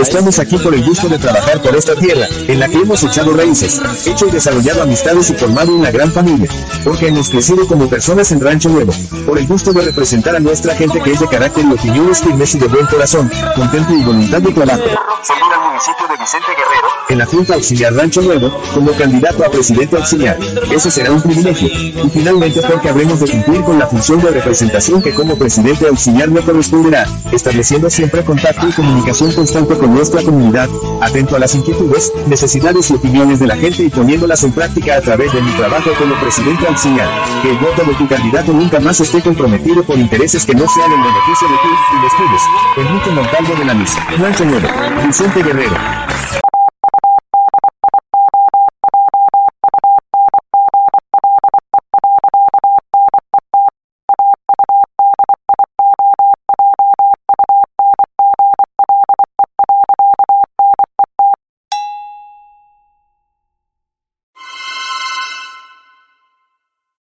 Estamos aquí por el gusto de trabajar por esta tierra, en la que hemos echado raíces, hecho y desarrollado amistades y formado una gran familia. Porque hemos crecido como personas en Rancho Nuevo. Por el gusto de representar a nuestra gente que es de carácter y opiniones firmes y de buen corazón, contento y voluntad de trabajo. Al municipio de Vicente Guerrero, en la Junta Auxiliar Rancho Nuevo, como candidato a presidente auxiliar. Ese será un privilegio. Y finalmente porque habremos de cumplir con la función de representación que como presidente auxiliar me corresponderá, estableciendo siempre contacto y comunicación constante con nuestra comunidad, atento a las inquietudes, necesidades y opiniones de la gente y poniéndolas en práctica a través de mi trabajo como presidente auxiliar. Que el voto de tu candidato nunca más esté comprometido por intereses que no sean en beneficio de ti y los tuyos. Enrique Montalvo de la Misa. Rancho Nuevo. Vicente Guerrero.